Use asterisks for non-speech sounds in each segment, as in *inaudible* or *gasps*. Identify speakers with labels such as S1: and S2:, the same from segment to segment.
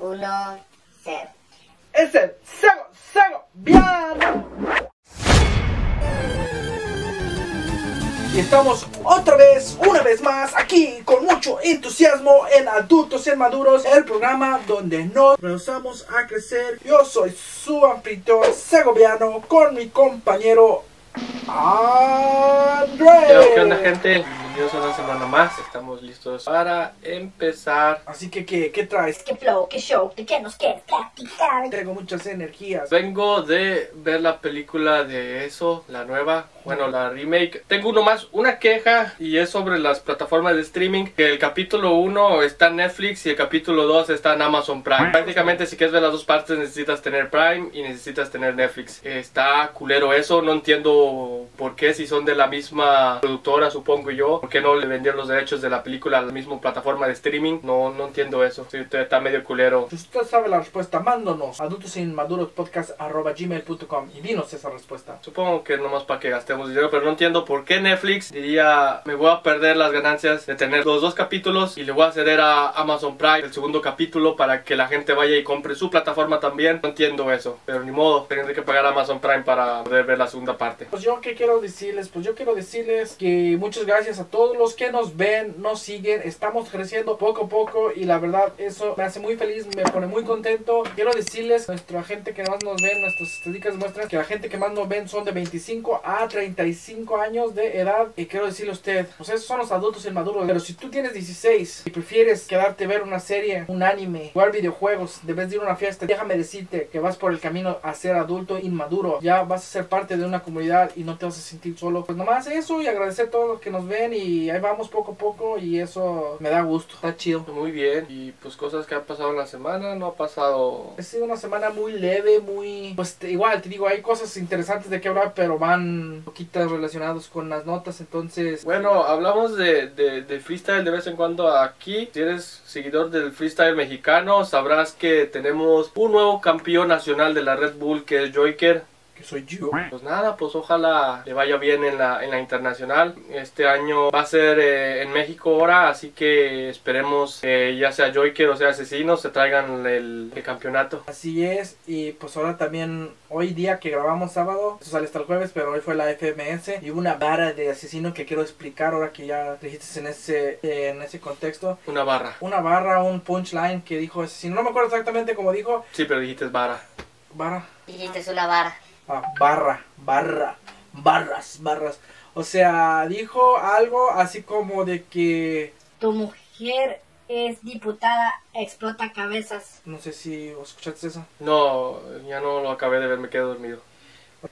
S1: uno, cero.
S2: Es el Sego, Sego, Viano. Y estamos otra vez, una vez más, aquí con mucho entusiasmo en Adultos y Maduros, el programa donde nos rehusamos a crecer. Yo soy su anfitrión segoviano con mi compañero André.
S3: Yo, ¿Qué onda gente? Bienvenidos a una semana más. Estamos listos para empezar.
S2: Así que, ¿qué, qué traes?
S1: ¿Qué flow? ¿Qué show? ¿De qué nos quieres platicar?
S2: Traigo muchas energías.
S3: Vengo de ver la película de eso, la nueva, bueno, la remake. Tengo uno más, una queja y es sobre las plataformas de streaming. Que el capítulo 1 está en Netflix y el capítulo 2 está en Amazon Prime. Prácticamente si quieres ver las dos partes necesitas tener Prime y necesitas tener Netflix. Está culero eso, no entiendo por qué si son de la misma productora, supongo yo. ¿Por qué no le vendieron los derechos de la película a la misma plataforma de streaming? No, no entiendo eso. Sí, está medio culero.
S2: Si usted sabe la respuesta, mándonos adultosinmadurospodcast.gmail.com y dinos esa respuesta.
S3: Supongo que nomás para que gastemos dinero, pero no entiendo por qué Netflix diría me voy a perder las ganancias de tener los dos capítulos y le voy a ceder a Amazon Prime el segundo capítulo para que la gente vaya y compre su plataforma también. No entiendo eso, pero ni modo, tendré que pagar a Amazon Prime para poder ver la segunda parte.
S2: Pues yo qué quiero decirles, pues yo quiero decirles que muchas gracias a todos los que nos ven, nos siguen, estamos creciendo poco a poco y la verdad eso me hace muy feliz, me pone muy contento. Quiero decirles, nuestra gente que más nos ven, nuestras estadísticas muestran que la gente que más nos ven son de 25 a 35 años de edad y quiero decirle a usted, pues esos son los adultos inmaduros, pero si tú tienes 16 y prefieres quedarte ver una serie, un anime, jugar videojuegos, debes de ir a una fiesta, déjame decirte que vas por el camino a ser adulto inmaduro, ya vas a ser parte de una comunidad y no te vas a sentir solo. Pues nomás eso y agradecer a todos los que nos ven y ahí vamos poco a poco y eso me da gusto, está chido.
S3: Muy bien, y pues cosas que han pasado en la semana, no ha pasado...
S2: Ha sido una semana muy leve, muy... Pues te- igual, te digo, hay cosas interesantes de que hablar, pero van poquitas relacionados con las notas, entonces...
S3: Bueno, hablamos de, de, de freestyle de vez en cuando aquí. Si eres seguidor del freestyle mexicano, sabrás que tenemos un nuevo campeón nacional de la Red Bull que es Joyker.
S2: Que soy yo.
S3: Pues nada, pues ojalá le vaya bien en la, en la internacional. Este año va a ser eh, en México ahora, así que esperemos que ya sea Joyker o sea Asesino se traigan el, el campeonato.
S2: Así es, y pues ahora también, hoy día que grabamos sábado, eso sale hasta el jueves, pero hoy fue la FMS y hubo una vara de asesino que quiero explicar ahora que ya dijiste en ese, eh, en ese contexto.
S3: Una barra.
S2: Una barra, un punchline que dijo asesino, no me acuerdo exactamente cómo dijo,
S3: Sí, pero dijiste barra.
S2: barra,
S1: Dijiste es una vara.
S2: Barra, barra, barras, barras. O sea, dijo algo así como de que,
S1: Tu mujer es diputada, explota cabezas.
S2: no sé si os escuchaste eso.
S3: No, ya no lo acabé de ver, me quedé dormido.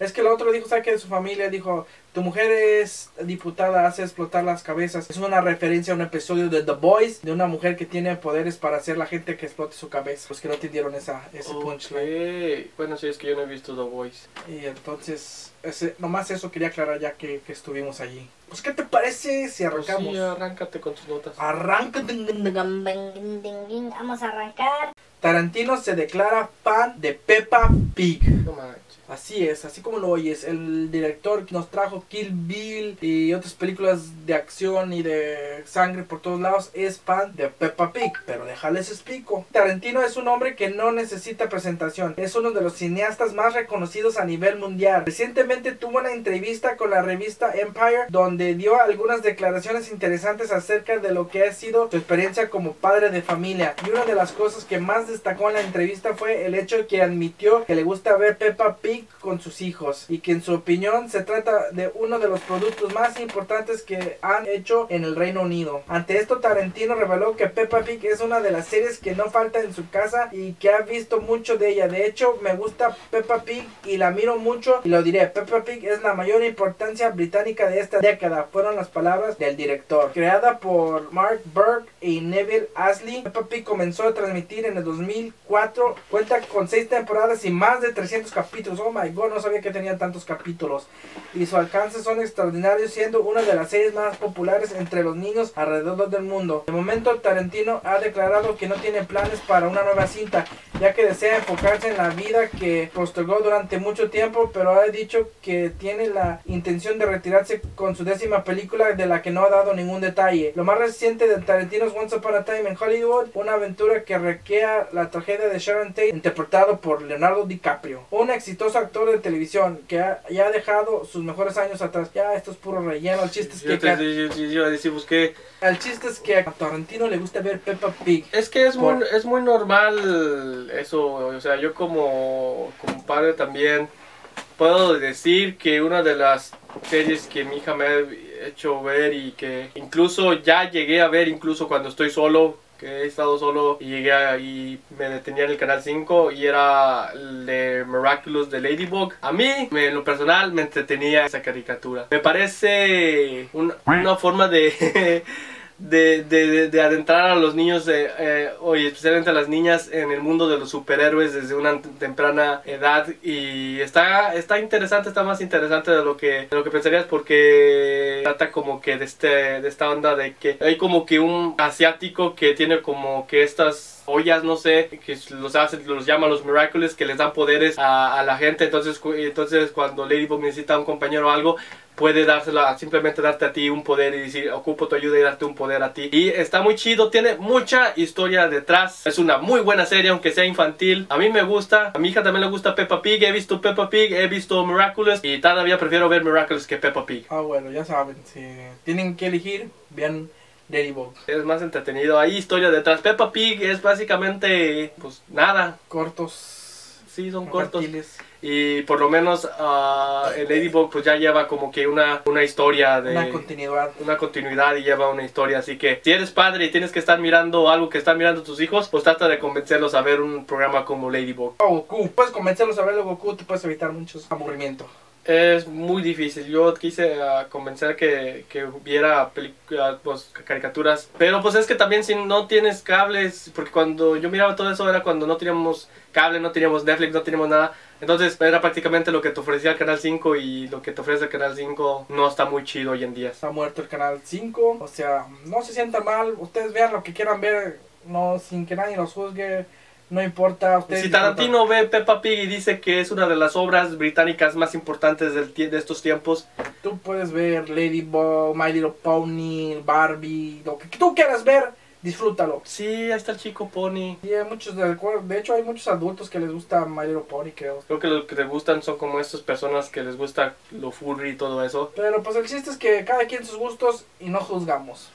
S2: Es que el otro dijo, ¿sabes qué? De su familia dijo, tu mujer es diputada, hace explotar las cabezas. Es una referencia a un episodio de The Boys, de una mujer que tiene poderes para hacer la gente que explote su cabeza. Los que no entendieron esa, ese punchline.
S3: Ok. Bueno, sí, es que yo no he visto The Voice.
S2: Y entonces, ese, nomás eso quería aclarar ya que, que estuvimos allí. Pues, ¿qué te parece si
S3: Pues
S2: arrancamos?
S3: sí, arráncate con tus notas.
S1: Ding. Vamos a arrancar.
S2: Tarantino se declara fan de Peppa Pig.
S3: No.
S2: Así es, así como lo oyes, el director que nos trajo Kill Bill y otras películas de acción y de sangre por todos lados es fan de Peppa Pig, pero déjales explico. Tarantino es un hombre que no necesita presentación, es uno de los cineastas más reconocidos a nivel mundial. Recientemente tuvo una entrevista con la revista Empire donde dio algunas declaraciones interesantes acerca de lo que ha sido su experiencia como padre de familia. Y una de las cosas que más destacó en la entrevista fue el hecho que admitió que le gusta ver Peppa Pig con sus hijos y que en su opinión se trata de uno de los productos más importantes que han hecho en el Reino Unido. Ante esto Tarantino reveló que Peppa Pig es una de las series que no falta en su casa y que ha visto mucho de ella. De hecho me gusta Peppa Pig y la miro mucho y lo diré. Peppa Pig es la mayor importancia británica de esta década. Fueron las palabras del director. Creada por Mark Burke y Neville Ashley, Peppa Pig comenzó a transmitir en el 2004. Cuenta con 6 temporadas y más de 300 200 capítulos. Oh my god, no sabía que tenía tantos capítulos. Y su alcance son extraordinarios, siendo una de las series más populares entre los niños alrededor del mundo. De momento, Tarantino ha declarado que no tiene planes para una nueva cinta, ya que desea enfocarse en la vida que postergó durante mucho tiempo, pero ha dicho que tiene la intención de retirarse con su décima película de la que no ha dado ningún detalle. Lo más reciente de Tarantino es Once Upon a Time en Hollywood, una aventura que requea la tragedia de Sharon Tate, interpretado por Leonardo DiCaprio, un exitoso actor de televisión que ha, ya ha dejado sus mejores años atrás. Ya, esto es puro relleno. El chiste es
S3: Yo
S2: que,
S3: te yo- yo- yo iba a decir, que
S2: el chiste es que a Tarantino le gusta ver Peppa Pig.
S3: es que es muy, es muy normal eso, o sea, yo como, como padre también puedo decir que una de las series que mi hija me ha hecho ver y que incluso ya llegué a ver incluso cuando estoy solo, que he estado solo y llegué y me detenía en el canal 5 y era el de Miraculous de Ladybug. A mí, en lo personal, me entretenía esa caricatura. Me parece un- una forma de... *laughs* De, de, de- de adentrar a los niños eh, eh, y especialmente a las niñas en el mundo de los superhéroes desde una temprana edad. Y está está interesante está más interesante de lo que de lo que pensarías porque trata como que de este de esta onda de que hay como que un asiático que tiene como que estas ollas no sé que los hace los llama los miraculous que les dan poderes a, a la gente. Entonces entonces cuando Ladybug necesita un compañero o algo puede dársela, simplemente darte a ti un poder y decir, ocupo tu ayuda y darte un poder a ti. Y está muy chido, tiene mucha historia detrás. Es una muy buena serie, aunque sea infantil. A mí me gusta, a mi hija también le gusta Peppa Pig. He visto Peppa Pig, he visto Miraculous y todavía prefiero ver Miraculous que Peppa Pig.
S2: Ah, bueno, ya saben, si tienen que elegir, vean Ladybug.
S3: Es más entretenido, hay historia detrás. Peppa Pig es básicamente, pues nada.
S2: Cortos.
S3: Sí, son cortos.
S2: infantiles.
S3: Y por lo menos ah, el Ladybug pues ya lleva como que una, una historia de...
S2: Una continuidad.
S3: una continuidad y lleva una historia. Así que si eres padre y tienes que estar mirando algo que están mirando tus hijos, pues trata de convencerlos a ver un programa como Ladybug.
S2: O Goku. Puedes convencerlos a ver el Goku, te puedes evitar muchos aburrimiento.
S3: Es muy difícil. Yo quise ah, convencer que, que viera películas, pues, caricaturas. Pero pues es que también si no tienes cables, porque cuando yo miraba todo eso era cuando no teníamos cable, no teníamos Netflix, no teníamos nada. Entonces era prácticamente lo que te ofrecía el Canal 5 y lo que te ofrece el Canal 5 no está muy chido hoy en día.
S2: Está muerto el canal 5. O sea, no se sientan mal. Ustedes vean lo que quieran ver. No, sin que nadie los juzgue. No importa.
S3: Si. Tarantino ve Peppa Pig y dice que es una de las obras británicas más importantes del de estos tiempos,
S2: Tú puedes ver Ladybug, My Little Pony, Barbie. Lo que tú quieras ver, disfrútalo.
S3: sí, ahí está el chico Pony.
S2: Y hay muchos de, de hecho hay muchos adultos que les gusta My Little Pony, creo.
S3: Creo que lo que les gustan son como estas personas que les gusta lo furry y todo eso.
S2: Pero pues el chiste es que cada quien sus gustos y no juzgamos.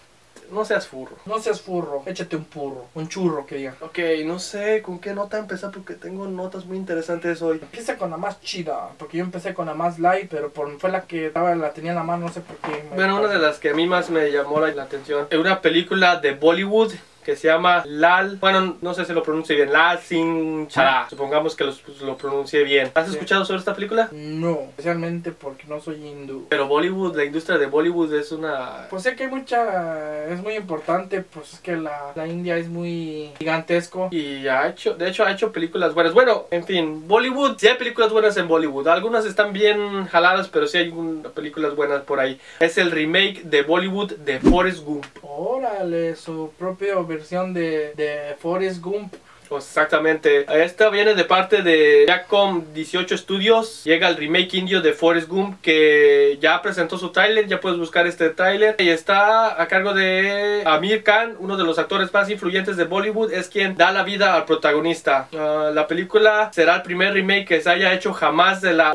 S3: No seas furro.
S2: No seas furro, échate un purro, un churro que diga.
S3: Ok, no sé con qué nota empezar porque tengo notas muy interesantes hoy.
S2: Empieza con la más chida, porque yo empecé con la más light, pero por, fue la que estaba, la tenía en la mano, no sé por qué.
S3: Bueno, una de las que a mí más me llamó la la atención es una película de Bollywood que se llama Lal. Bueno, no sé si lo pronuncie bien. Lal Singh Chara. Supongamos que lo, pues, lo pronuncie bien. ¿Has
S2: Sí.
S3: escuchado sobre esta película?
S2: No, especialmente porque no soy hindú.
S3: Pero Bollywood, la industria de Bollywood es una
S2: Pues sé que hay mucha, es muy importante, pues es que la, la India es muy gigantesco.
S3: Y ha hecho, de hecho ha hecho películas buenas. Bueno, en fin, Bollywood, sí hay películas buenas en Bollywood. Algunas están bien jaladas, pero sí hay un- películas buenas por ahí. Es el remake de Bollywood de Forrest Gump.
S2: Órale, su propia versión de, de Forrest Gump.
S3: Exactamente. Esta viene de parte de Jacom 18 Studios. Llega el remake indio de Forrest Gump que ya presentó su tráiler. Ya puedes buscar este tráiler. Y está a cargo de Amir Khan, uno de los actores más influyentes de Bollywood. Es quien da la vida al protagonista. Ah, la película será el primer remake que se haya hecho jamás de la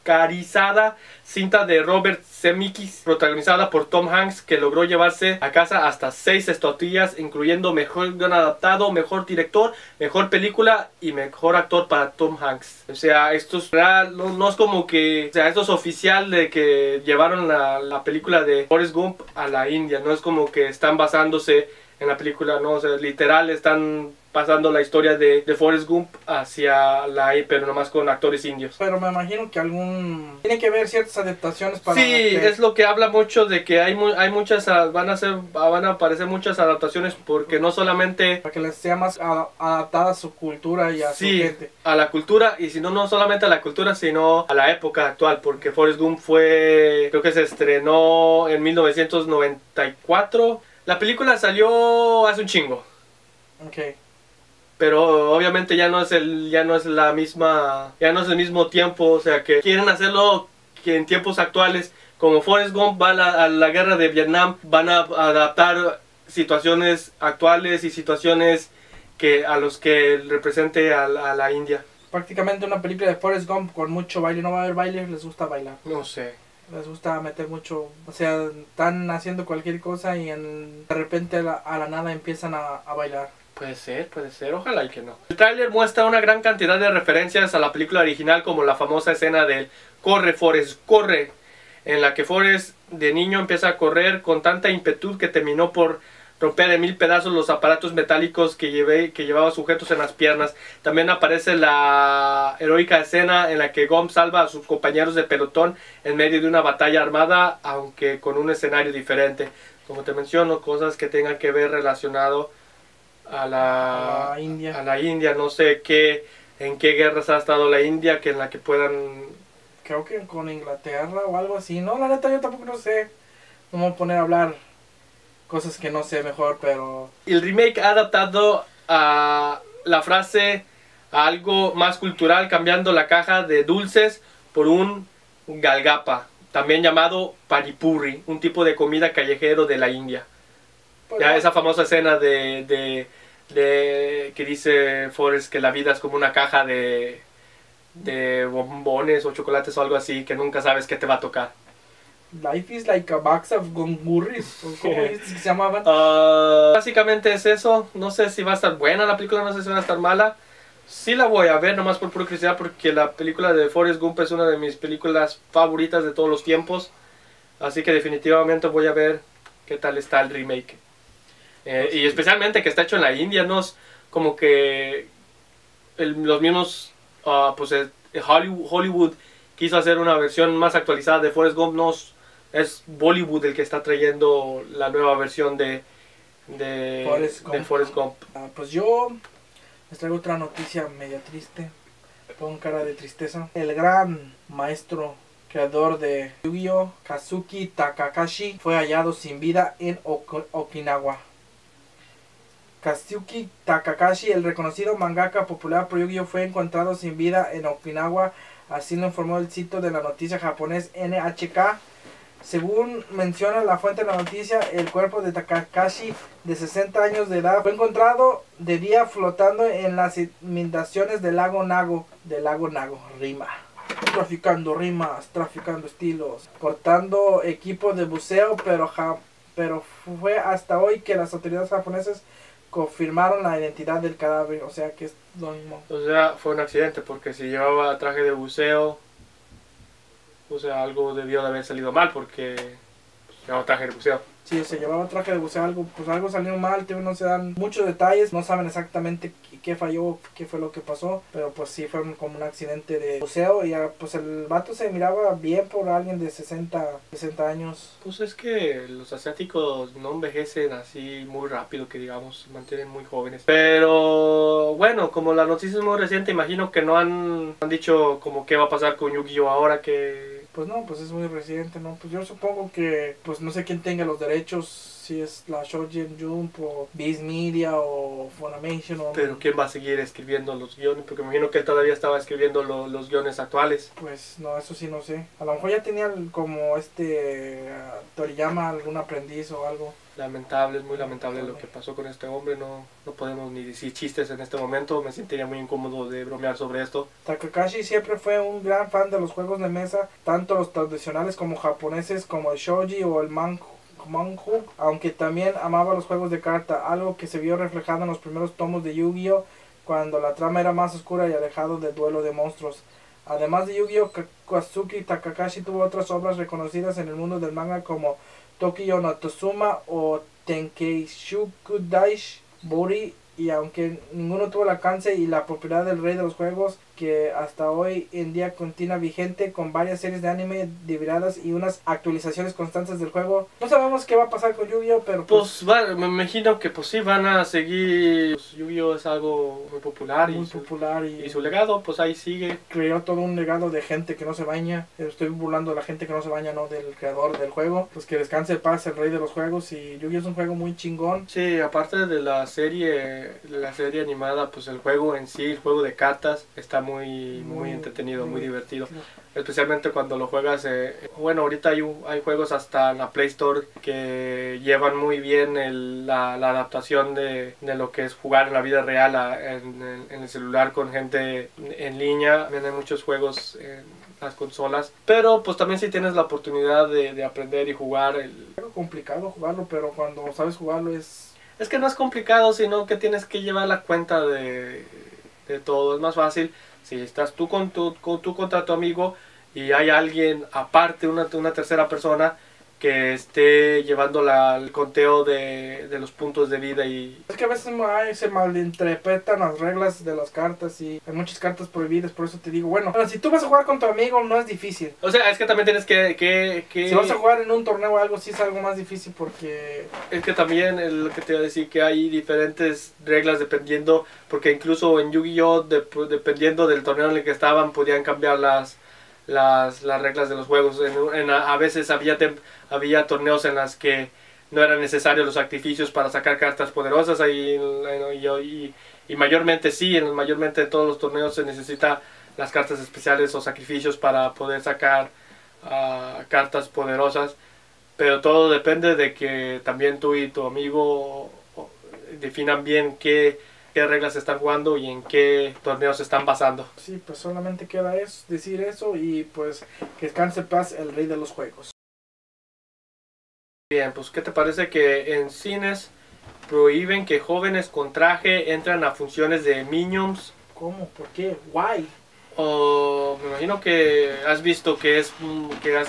S3: Oscarizada cinta de Robert Zemeckis protagonizada por Tom Hanks que logró llevarse a casa hasta seis estatuillas incluyendo mejor guion adaptado, mejor director, mejor película y mejor actor para Tom Hanks. O sea, esto es no, no es como que, o sea, esto es oficial de que llevaron la, la película de Forrest Gump a la India, no es como que están basándose en la película, no, o sea, literal están pasando la historia de, de Forrest Gump hacia la pero nomás con actores indios.
S2: Pero me imagino que algún... Tiene que haber ciertas adaptaciones para...
S3: Sí,
S2: que-
S3: es lo que habla mucho de que hay mu- hay muchas ah, van a ser van a aparecer muchas adaptaciones porque no solamente
S2: Para que les sea más a- adaptada a su cultura y a su
S3: sí
S2: gente.
S3: a la cultura y si no no solamente a la cultura sino a la época actual porque Forrest Gump fue creo que se estrenó en 1994. La película salió hace un chingo.
S2: Ok.
S3: Pero obviamente ya no es el ya no es la misma ya no es el mismo tiempo o sea que quieren hacerlo que en tiempos actuales como Forrest Gump va a la, a la guerra de Vietnam van a adaptar situaciones actuales y situaciones que a los que represente a, la- a la India
S2: Prácticamente una película de Forrest Gump con mucho baile. No va a haber baile, les gusta bailar.
S3: no sé
S2: Les gusta meter mucho. O sea, están haciendo cualquier cosa y en- de repente a la, a la nada empiezan a, a bailar.
S3: Puede ser, puede ser, ojalá y que no. El tráiler muestra una gran cantidad de referencias a la película original como la famosa escena del Corre Forrest, corre, en la que Forrest de niño empieza a correr con tanta impetud que terminó por romper en mil pedazos los aparatos metálicos que, llevé, que llevaba sujetos en las piernas. También aparece la heroica escena en la que Gump salva a sus compañeros de pelotón en medio de una batalla armada, aunque con un escenario diferente. Como te menciono, cosas que tengan que ver relacionado a la,
S2: A la India.
S3: a la India. No sé qué, en qué guerras ha estado la India que en la que puedan
S2: Creo que con Inglaterra o algo así. No, la neta yo tampoco no sé. No me voy a poner a hablar cosas que no sé mejor, pero...
S3: el remake ha adaptado a la frase a algo más cultural, cambiando la caja de dulces por un galgapa, también llamado paripurri, un tipo de comida callejero de la India.
S2: pues,
S3: Ya esa famosa escena de, de, de que dice Forrest que la vida es como una caja de, de bombones o chocolates o algo así, que nunca sabes qué te va a tocar.
S2: Life is like a box of gongurris. ¿o ¿Cómo *laughs* dices que se llamaban?
S3: Ah, básicamente es eso. No sé si va a estar buena la película, no sé si va a estar mala. Sí la voy a ver, nomás por pura curiosidad, porque la película de Forrest Gump es una de mis películas favoritas de todos los tiempos. Así que definitivamente voy a ver qué tal está el remake. Eh, y especialmente que está hecho en la India, no es como que el- los mismos, ah, pues Hollywood, Hollywood quiso hacer una versión más actualizada de Forrest Gump, no es, Bollywood el que está trayendo la nueva versión de, de,
S2: Forrest
S3: de
S2: Gump.
S3: Forrest Gump.
S2: Ah, pues yo les traigo otra noticia media triste. Con cara de tristeza. El gran maestro creador de Yu-Gi-Oh! Kazuki Takakashi fue hallado sin vida en Okinawa. Kazuki Takakashi, el reconocido mangaka popular por fue encontrado sin vida en Okinawa, así lo informó el sitio de la noticia japonés NHK. Según menciona la fuente de la noticia, el cuerpo de Takakashi, de 60 años de edad, fue encontrado de día flotando en las inundaciones del lago Nago, del lago Nago, rima. Traficando rimas, traficando estilos, cortando equipo de buceo, pero, ja- pero fue hasta hoy que las autoridades japonesas confirmaron la identidad del cadáver, o sea que es lo mismo.
S3: O sea, fue un accidente porque si llevaba traje de buceo, o sea, algo debió de haber salido mal porque pues, llevaba traje de buceo.
S2: Si se llevaba traje de buceo, algo, pues algo salió mal, tío, no se dan muchos detalles, no saben exactamente qué, falló, qué fue lo que pasó, pero pues sí fue como un accidente de buceo y ah, pues el vato se miraba bien por alguien de 60, 60 años.
S3: Pues es que los asiáticos no envejecen así muy rápido, que digamos, se mantienen muy jóvenes. Pero bueno, como la noticia es muy reciente, imagino que no han, han dicho como qué va a pasar con Yu-Gi-Oh ahora que...
S2: Pues no, pues es muy reciente, ¿no? Pues yo supongo que, pues no sé quién tenga los derechos, si es la Shoujin Jump o Viz Media o Funimation o...
S3: Pero quién va a seguir escribiendo los guiones, porque me imagino que él todavía estaba escribiendo lo- los guiones actuales.
S2: Pues no, eso sí no sé. A lo mejor ya tenía como este ah, Toriyama algún aprendiz o algo.
S3: Lamentable, es muy lamentable lo que pasó con este hombre. No, no podemos ni decir chistes en este momento. Me sentiría muy incómodo de bromear sobre esto.
S2: Takakashi siempre fue un gran fan de los juegos de mesa, tanto los tradicionales como japoneses como el shoji o el manju, aunque también amaba los juegos de carta, algo que se vio reflejado en los primeros tomos de Yu-Gi-Oh cuando la trama era más oscura y alejado del duelo de monstruos. Además de Yu-Gi-Oh, Ka- Kazuki Takakashi tuvo otras obras reconocidas en el mundo del manga como 時よのとすまを典型宿題し、ぼり y aunque ninguno tuvo el alcance y la propiedad del rey de los juegos que hasta hoy en día continúa vigente con varias series de anime diviradas y unas actualizaciones constantes del juego. No sabemos qué va a pasar con Yu-Gi-Oh, pero
S3: pues, pues va, me imagino que pues sí van a seguir. Pues, Yu-Gi-Oh es algo muy popular
S2: muy
S3: y su,
S2: popular y,
S3: y su legado pues ahí sigue.
S2: creó todo un legado de gente que no se baña. Estoy burlando a la gente que no se baña, no del creador del juego. Pues que descanse paz el rey de los juegos y Yu-Gi-Oh es un juego muy chingón.
S3: Sí, aparte de la serie, la serie animada, pues el juego en sí, el juego de cartas está muy muy, entretenido, muy divertido. Especialmente cuando lo juegas, eh, bueno, ahorita hay, hay juegos hasta en la Play Store que llevan muy bien el- la, la adaptación de, de lo que es jugar en la vida real a- en, el- en el celular con gente en línea. También hay muchos juegos en las consolas, pero pues también si tienes la oportunidad de, de aprender y jugar, el-
S2: Es complicado jugarlo, pero cuando sabes jugarlo es...
S3: es que no es complicado, sino que tienes que llevar la cuenta de, de todo. Es más fácil si estás tú con tu, con, tú contra tu amigo y hay alguien aparte, una, una tercera persona, que esté llevando la, el conteo de, de los puntos de vida y...
S2: Es que a veces ay, se malinterpretan las reglas de las cartas y hay muchas cartas prohibidas, por eso te digo, bueno, pero si tú vas a jugar con tu amigo no es difícil.
S3: O sea, es que también tienes que... que, que
S2: Si vas a jugar en un torneo o algo, sí es algo más difícil porque...
S3: Es que también es lo que te iba a decir que hay diferentes reglas dependiendo, porque incluso en Yu-Gi-Oh! de- dependiendo del torneo en el que estaban podían cambiar las las, las reglas de los juegos. En, a, veces había había torneos en las que no eran necesarios los sacrificios para sacar cartas poderosas y, y, mayormente sí, en mayormente en todos los torneos se necesita las cartas especiales o sacrificios para poder sacar ah, cartas poderosas pero todo depende de que también tú y tu amigo definan bien qué, qué reglas están jugando y en qué torneos se están basando.
S2: Sí, pues solamente queda es decir eso y pues que descanse paz el rey de los juegos.
S3: Bien, pues ¿qué te parece que en cines prohíben que jóvenes con traje entran a funciones de Minions?
S2: ¿Cómo? ¿Por qué? ¿Why?
S3: O me imagino que has visto que es que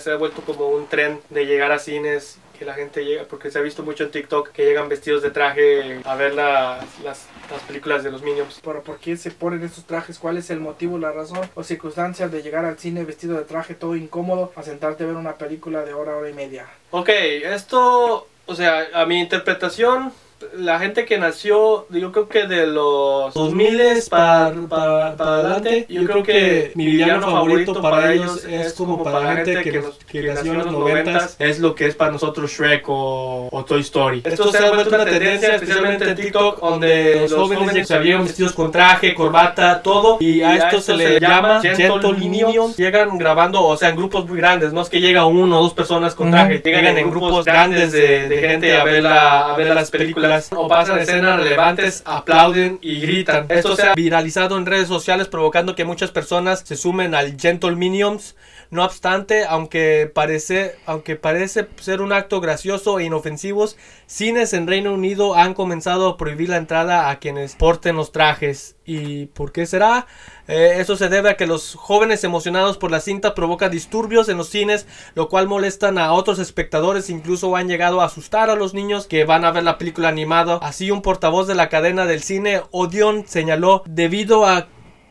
S3: se ha vuelto como un tren de llegar a cines que la gente llega porque se ha visto mucho en TikTok que llegan vestidos de traje a ver la- las, las películas de los Minions.
S2: ¿Pero por qué se ponen estos trajes? ¿Cuál es el motivo, la razón o circunstancia de llegar al cine vestido de traje todo incómodo a sentarte a ver una película de hora, hora y media?
S3: Ok, esto, o sea, a mi interpretación, la gente que nació, yo creo que de los 2000 para, para, para adelante, yo creo que mi villano favorito para ellos es como para la gente que, nos- que nació en los 90 es lo que es para nosotros Shrek o, o Toy Story. Esto se ha vuelto una tendencia, especialmente en TikTok, donde los jóvenes se vieron vestidos con traje, corbata, todo, y a esto se le llama Gentle Minions. Llegan grabando, o sea, en grupos muy grandes, no es que llega uno o dos personas con traje, llegan en grupos grandes de, de gente a ver, la, a ver las películas o pasan escenas relevantes, aplauden y gritan. Esto se ha viralizado en redes sociales provocando que muchas personas se sumen al Gentle Minions. No obstante, aunque parece, aunque parece ser un acto gracioso e inofensivos, cines en Reino Unido han comenzado a prohibir la entrada a quienes porten los trajes. ¿Y por qué será? Eh, eso se debe a que los jóvenes emocionados por la cinta provocan disturbios en los cines, lo cual molestan a otros espectadores, incluso han llegado a asustar a los niños que van a ver la película animada. Así un portavoz de la cadena del cine Odeon señaló, debido a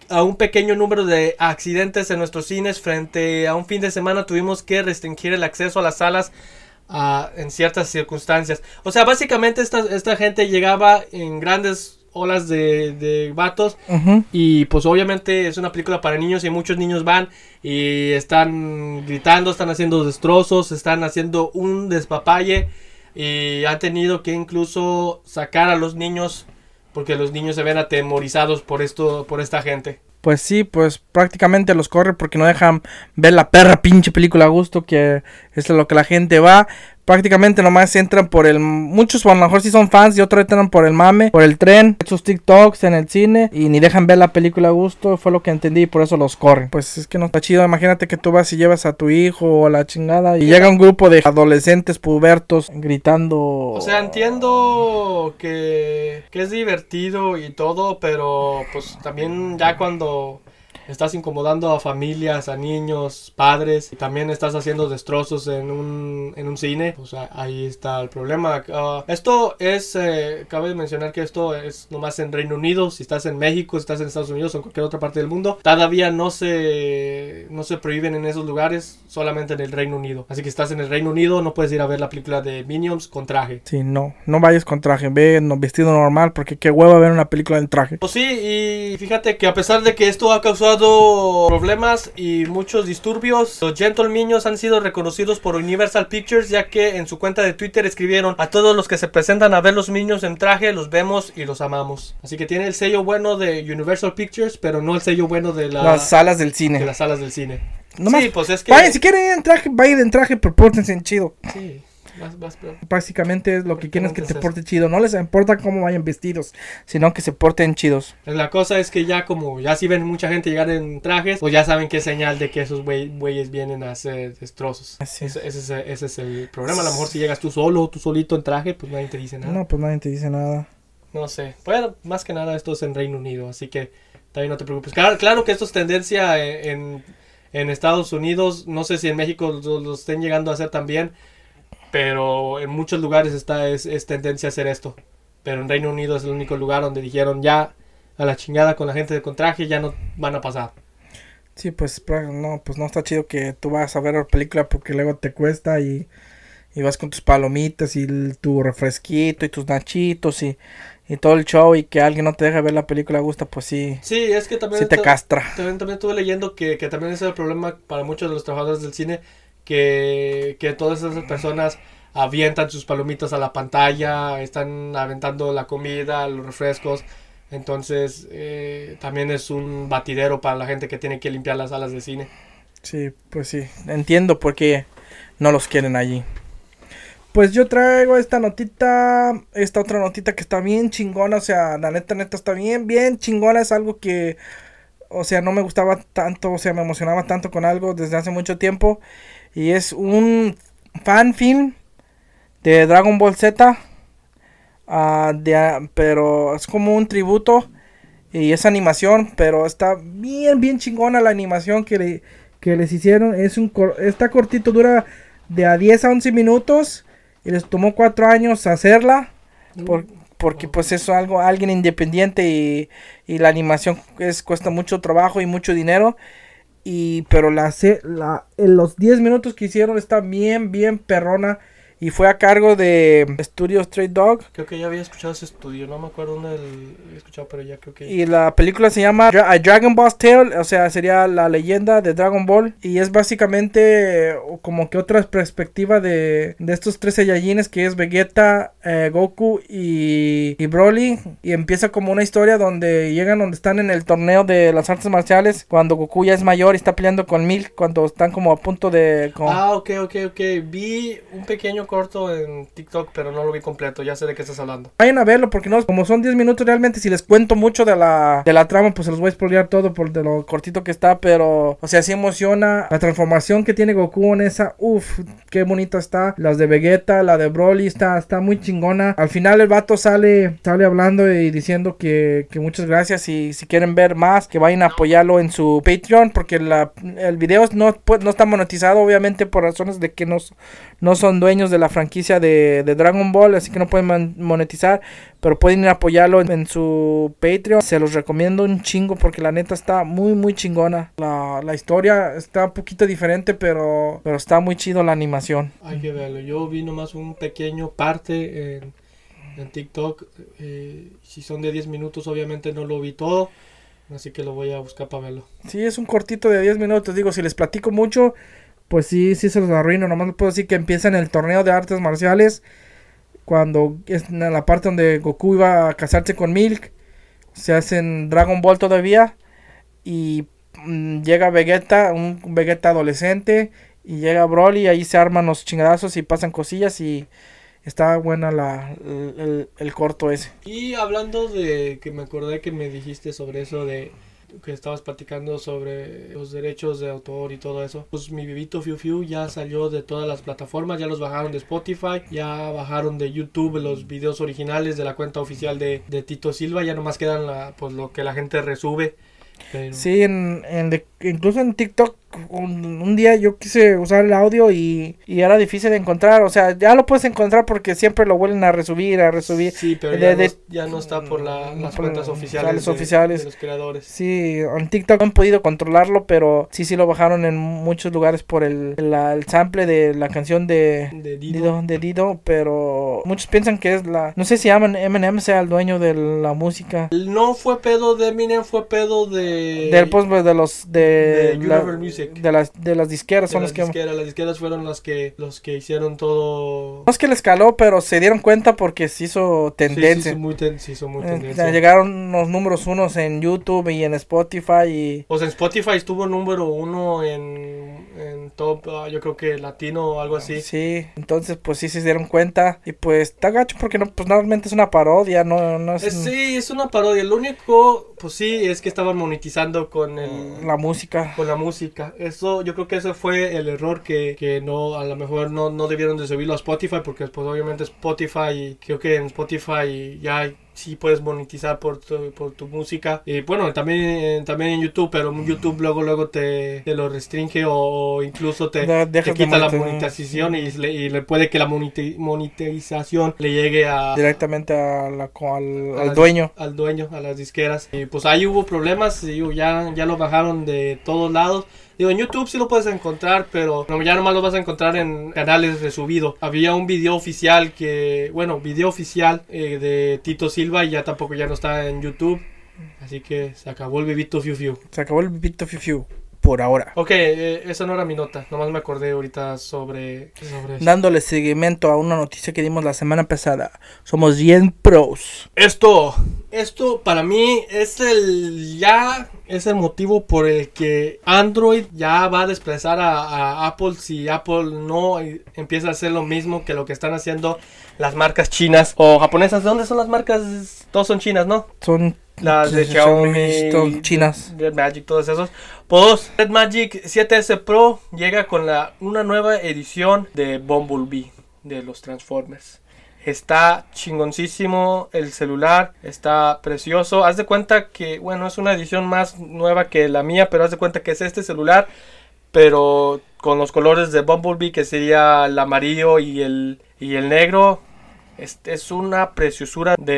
S3: a un pequeño número de accidentes en nuestros cines frente a un fin de semana tuvimos que restringir el acceso a las salas ah, en ciertas circunstancias. O sea, básicamente esta, esta gente llegaba en grandes olas de, de vatos y pues obviamente es una película para niños y muchos niños van y están gritando, están haciendo destrozos, están haciendo un despapalle y han tenido que incluso sacar a los niños porque los niños se ven atemorizados por esto, por esta gente.
S2: Pues sí, pues prácticamente los corre porque no dejan ver la perra pinche película a gusto, que es lo que la gente va. Prácticamente nomás entran por el... Muchos a lo mejor sí son fans y otros entran por el mame, por el tren, sus TikToks en el cine y ni dejan ver la película a gusto, fue lo que entendí y por eso los corren. Pues es que no está chido, imagínate que tú vas y llevas a tu hijo o a la chingada y llega un grupo de adolescentes pubertos gritando...
S3: O sea, entiendo que, que es divertido y todo, pero pues también ya cuando estás incomodando a familias, a niños, padres, y también estás haciendo destrozos en un, en un cine, o sea, ahí está el problema. Ah, esto es, eh, cabe mencionar que esto es nomás en Reino Unido, si estás en México, si estás en Estados Unidos o en cualquier otra parte del mundo, todavía no se, no se prohíben en esos lugares, solamente en el Reino Unido. Así que si estás en el Reino Unido, no puedes ir a ver la película de Minions con traje.
S2: Sí, no, no vayas con traje, ve no, vestido normal, porque qué hueva ver una película en traje.
S3: Pues sí, y fíjate que a pesar de que esto ha causado problemas y muchos disturbios, los Gentle Minions han sido reconocidos por Universal Pictures, ya que en su cuenta de Twitter escribieron a todos los que se presentan a ver los Minions en traje, los vemos y los amamos. Así que tiene el sello bueno de Universal Pictures, pero no el sello bueno de la-
S2: Las salas del cine.
S3: de las salas del cine.
S2: No
S3: sí,
S2: más-
S3: pues es que...
S2: Vayan, si quieren ir en traje, vayan en traje, pero pórtense en chido.
S3: Sí, vas- vas- pero-
S2: Básicamente es lo que quieren es que te
S3: Entonces-
S2: porte chido. No les importa cómo vayan vestidos, sino que se porten chidos.
S3: La cosa es que ya como ya si ven mucha gente llegar en trajes, pues ya saben que es señal de que esos güey- güeyes vienen a hacer destrozos.
S2: Así es.
S3: Ese, ese es, ese es el problema. A lo mejor si llegas tú solo, tú solito en traje, pues nadie te dice nada. No,
S2: No, pues nadie te dice nada.
S3: sé. Bueno, más que nada esto es en Reino Unido, así que también no te preocupes. Claro, claro que esto es tendencia en, en, en Estados Unidos. No sé si en México lo, lo estén llegando a hacer también, pero en muchos lugares está es, es tendencia a hacer esto. Pero en Reino Unido es el único lugar donde dijeron ya a la chingada con la gente de con traje ya no van a pasar.
S2: Sí, pues pra- no, pues no está chido que tú vas a ver la película porque luego te cuesta y, y vas con tus palomitas y el- tu refresquito y tus nachitos y, y todo el show y que alguien no te deja ver la película a gusto, pues sí,
S3: Sí, es que también...
S2: sí te castra.
S3: También, también estuve leyendo que, que también ese es el problema para muchos de los trabajadores del cine, que, que todas esas personas avientan sus palomitas a la pantalla, están aventando la comida, los refrescos, entonces eh, también es un batidero para la gente que tiene que limpiar las salas de cine.
S2: Sí, pues sí, entiendo por qué no los quieren allí. Pues yo traigo esta notita, esta otra notita que está bien chingona, o sea, la neta, neta está bien, bien chingona, es algo que, o sea, no me gustaba tanto, o sea, me emocionaba tanto con algo desde hace mucho tiempo, y es un fan film de Dragon Ball Z, ah, de, ah, pero es como un tributo, y es animación, pero está bien, bien chingona la animación que, que les hicieron. Es un está cortito, dura de a 10 a 11 minutos. Y les tomó 4 años hacerla. Porque pues es algo, alguien independiente y, y la animación es, cuesta mucho trabajo y mucho dinero. Y, pero la, la, en los 10 minutos que hicieron está bien, bien perrona. Y fue a cargo de Studio Straight Dog.
S3: Creo que ya había escuchado ese estudio, no me acuerdo dónde el- había escuchado, pero ya creo que...
S2: Y la película se llama Dra- A Dragon Ball's Tale, o sea, sería la leyenda de Dragon Ball. Y es básicamente como que otra perspectiva de, de estos tres Saiyajines que es Vegeta, eh, Goku y, y Broly. Y empieza como una historia donde llegan donde están en el torneo de las artes marciales. Cuando Goku ya es mayor y está peleando con Milk. Cuando están como a punto de... como-
S3: Ah, ok, ok, ok. Vi un pequeño corto en TikTok, pero no lo vi completo. Ya sé de qué estás hablando.
S2: Vayan a verlo porque no, como son 10 minutos realmente, si les cuento mucho de la, de la trama, pues se los voy a spoilear todo por de lo cortito que está, pero, o sea, sí emociona la transformación que tiene Goku en esa, uff, qué bonita está, las de Vegeta, la de Broly, está, está muy chingona. Al final el vato sale, sale hablando y diciendo que, que muchas gracias y si quieren ver más, que vayan a apoyarlo en su Patreon, porque la, el video no, pu- no está monetizado, obviamente por razones de que no, no son dueños de la franquicia de, de Dragon Ball, así que no pueden monetizar, pero pueden ir a apoyarlo en, en su Patreon. Se los recomiendo un chingo porque la neta está muy, muy chingona. La, la historia está un poquito diferente, pero, pero está muy chido la animación.
S3: Hay que verlo. Yo vi nomás un pequeño parte en, en TikTok. eh, si son de 10 minutos, obviamente no lo vi todo. Así que lo voy a buscar para verlo.
S2: Sí, es un cortito de 10 minutos. Digo, si les platico mucho, pues sí, sí se los arruino. Nomás puedo decir que empieza en el torneo de artes marciales. Cuando es en la parte donde Goku iba a casarse con Milk. Se hacen Dragon Ball todavía. Y mm, llega Vegeta, un Vegeta adolescente. Y llega Broly. Y ahí se arman los chingadazos y pasan cosillas. Y está buena la, el, el- el corto ese.
S3: Y hablando de que me acordé que me dijiste sobre eso de que estabas platicando sobre los derechos de autor y todo eso. Pues mi bebito Fiu Fiu ya salió de todas las plataformas, ya los bajaron de Spotify, ya bajaron de YouTube los videos originales de la cuenta oficial de, de Tito Silva, ya nomás quedan la, pues lo que la gente resube Pero-
S2: Sí, en, en de- incluso en TikTok un, un día yo quise usar el audio y, y era difícil de encontrar. O sea, ya lo puedes encontrar porque siempre lo vuelven a resubir, a resubir.
S3: Sí, pero
S2: De-
S3: ya,
S2: de-
S3: no, ya no está por la- las
S2: por
S3: cuentas oficiales, de-
S2: oficiales.
S3: de los creadores.
S2: Sí, en TikTok no han podido controlarlo, pero sí, sí lo bajaron en muchos lugares por el, la- el sample de la canción de
S3: Dido.
S2: Dido, de Dido, pero muchos piensan que es la... No sé si Eminem sea el dueño de la música.
S3: No fue pedo de Eminem, fue pedo de...
S2: Del pues de los de,
S3: de
S2: la-
S3: Music.
S2: de las de las disqueras
S3: de
S2: son
S3: las
S2: que
S3: disqueras. Las disqueras fueron las que, los que hicieron todo...
S2: no es que les caló, pero se dieron cuenta porque se hizo
S3: Sí, sí,
S2: tendencia.
S3: sí, muy ten- sí, hizo muy
S2: Eh,
S3: tendencia.
S2: llegaron los números unos en YouTube y en Spotify y
S3: O sea, en Spotify estuvo número uno en, en top, ah, yo creo que latino o algo así.
S2: Sí, entonces pues sí se dieron cuenta y pues está gacho porque no, pues normalmente es una parodia, no, no es
S3: Eh, sí, es una parodia. Lo único, pues sí, es que estaban monetizando con el...
S2: la música.
S3: con la música. Eso, yo creo que ese fue el error que, que no, a lo mejor no, no debieron de subirlo a Spotify, porque pues obviamente Spotify, creo que en Spotify ya sí puedes monetizar por tu, por tu música. Y bueno, también, también en YouTube, pero YouTube luego luego te, te lo restringe o incluso te, te quita la monetización y le, y le puede que la moneti- monetización le llegue a,
S2: Directamente a la, al,
S3: a
S2: al dueño.
S3: al dueño, a las disqueras. Y pues ahí hubo problemas, y ya, ya lo bajaron de todos lados. Digo, en YouTube sí lo puedes encontrar, pero ya nomás lo vas a encontrar en canales resubido. Había un video oficial que, bueno, video oficial eh, de Tito Silva y ya tampoco ya no está en YouTube. Así que se acabó el bebito Fiu Fiu.
S2: Se acabó el Vito Fiu Fiu por ahora.
S3: Ok, eh, esa no era mi nota. Nomás me acordé ahorita sobre, sobre eso.
S2: Dándole seguimiento a una noticia que dimos la semana pasada. Somos bien pros.
S3: Esto, esto para mí es el ya es el motivo por el que Android ya va a desplazar a, a Apple si Apple no empieza a hacer lo mismo que lo que están haciendo las marcas chinas o japonesas. ¿De dónde son las marcas? Todos son chinas, ¿no?
S2: Son
S3: Las de Xiaomi,
S2: son chinas.
S3: Red Magic, todos esos. Pues Red Magic 7S Pro llega con la, una nueva edición de Bumblebee de los Transformers. Está chingoncísimo el celular, está precioso. Haz de cuenta que, bueno, es una edición más nueva que la mía, pero haz de cuenta que es este celular, pero con los colores de Bumblebee, que sería el amarillo y el, y el negro. Es, es una preciosura de,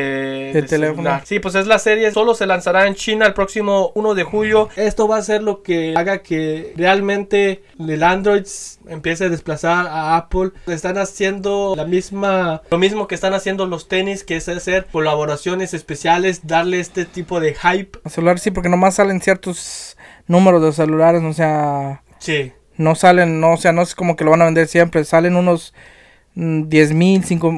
S2: De
S3: de
S2: teléfono.
S3: celular. Sí, pues es la serie. Solo se lanzará en China el próximo 1 de julio. Esto va a ser lo que haga que realmente el Android empiece a desplazar a Apple. Están haciendo la misma, lo mismo que están haciendo los tenis, que es hacer colaboraciones especiales, darle este tipo de hype.
S2: El celular sí, porque nomás salen ciertos números de celulares, o sea,
S3: Sí.
S2: no salen, no, o sea, no es como que lo van a vender siempre, salen unos 10 mil, 5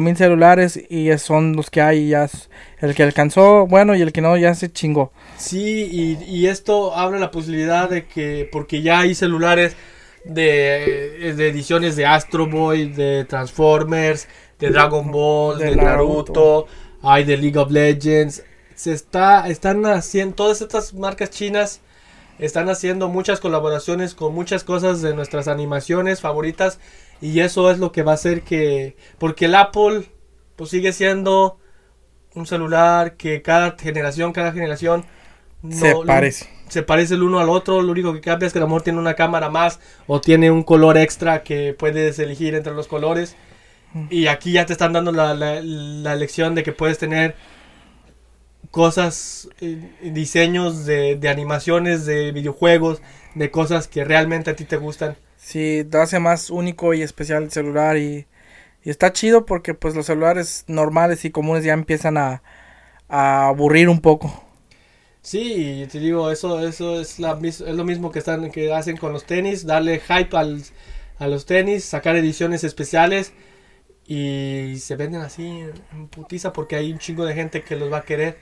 S2: mil celulares y son los que hay, y ya es el que alcanzó, bueno, y el que no, ya se chingó.
S3: Sí, y, y esto abre la posibilidad de que, porque ya hay celulares de, de ediciones de Astro Boy, de Transformers, de Dragon Ball, de,
S2: De
S3: Naruto,
S2: Naruto.
S3: hay de League of Legends. Se está, están haciendo, todas estas marcas chinas están haciendo muchas colaboraciones con muchas cosas de nuestras animaciones favoritas y eso es lo que va a hacer que, porque el Apple pues sigue siendo un celular que cada generación, cada generación
S2: se
S3: no-
S2: parece.
S3: se parece el uno al otro, lo único que cambia es que a lo mejor tiene una cámara más o tiene un color extra que puedes elegir entre los colores. Y aquí ya te están dando la, la, la lección de que puedes tener cosas, eh, diseños de, de animaciones, de videojuegos, de cosas que realmente a ti te gustan.
S2: Sí, te hace más único y especial el celular y, y está chido porque pues los celulares normales y comunes ya empiezan a, a aburrir un poco.
S3: Sí, te digo, eso, eso es, la, es lo mismo que, están, que hacen con los tenis, darle hype al- a los tenis, sacar ediciones especiales y se venden así en putiza porque hay un chingo de gente que los va a querer.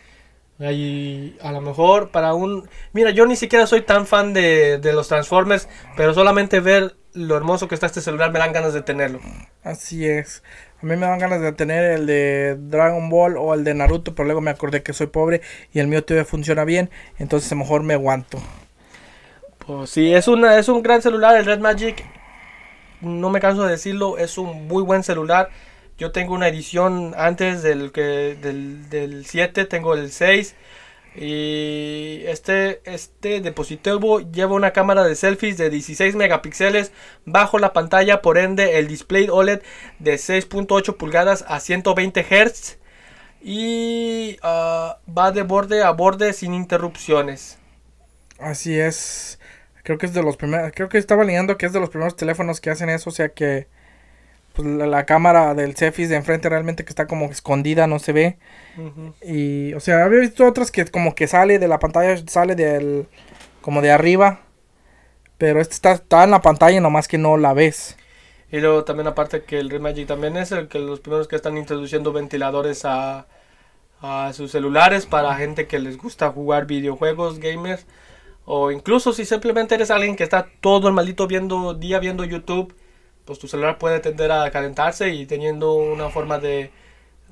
S3: Hay, a lo mejor para un... Mira, yo ni siquiera soy tan fan de, de los Transformers, pero solamente ver lo hermoso que está este celular me dan ganas de tenerlo.
S2: Así es. A mí me dan ganas de tener el de Dragon Ball o el de Naruto, pero luego me acordé que soy pobre y el mío todavía funciona bien, entonces a lo mejor me aguanto.
S3: Pues sí, es, una, es un gran celular, el Red Magic. No me canso de decirlo, es un muy buen celular. Yo tengo una edición antes del, que, del, del 7, tengo el 6. Y este, este dispositivo lleva una cámara de selfies de 16 megapíxeles bajo la pantalla, por ende el display OLED de 6.8 pulgadas a 120 Hz y ah, va de borde a borde sin interrupciones.
S2: Así es. Creo que es de los primeros. Creo que estaba leyendo que es de los primeros teléfonos que hacen eso. O sea que pues, la, la cámara del selfies de enfrente realmente que está como escondida, no se ve. Y, o sea, había visto otras que como que sale de la pantalla, sale del. como de arriba. Pero este está, está en la pantalla, nomás que no la ves.
S3: Y luego también aparte que el Remagic también es el que los primeros que están introduciendo ventiladores a, a sus celulares para gente que les gusta jugar videojuegos, gamers. O incluso si simplemente eres alguien que está todo el maldito viendo, día viendo YouTube, pues tu celular puede tender a calentarse y teniendo una forma de,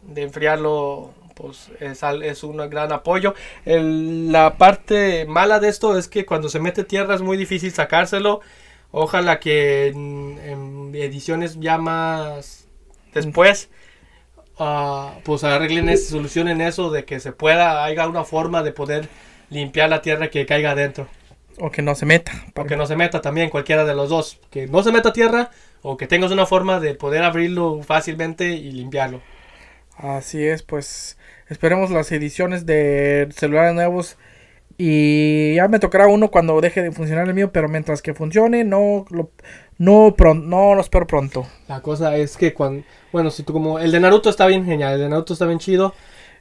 S3: de enfriarlo, pues es, es un gran apoyo. El- la parte mala de esto es que cuando se mete tierra es muy difícil sacárselo. Ojalá que en, en ediciones ya más después, ah, pues arreglen eso, solucionen eso de que se pueda, haya una forma de poder limpiar la tierra que caiga adentro.
S2: O que no se meta.
S3: O que no se meta también cualquiera de los dos. Que no se meta tierra o que tengas una forma de poder abrirlo fácilmente y limpiarlo.
S2: Así es, pues esperemos las ediciones de celulares nuevos. Y ya me tocará uno cuando deje de funcionar el mío, pero mientras que funcione, no lo, no, no lo espero pronto.
S3: La cosa es que cuando... Bueno, si tú como... El de Naruto está bien genial. El de Naruto está bien chido.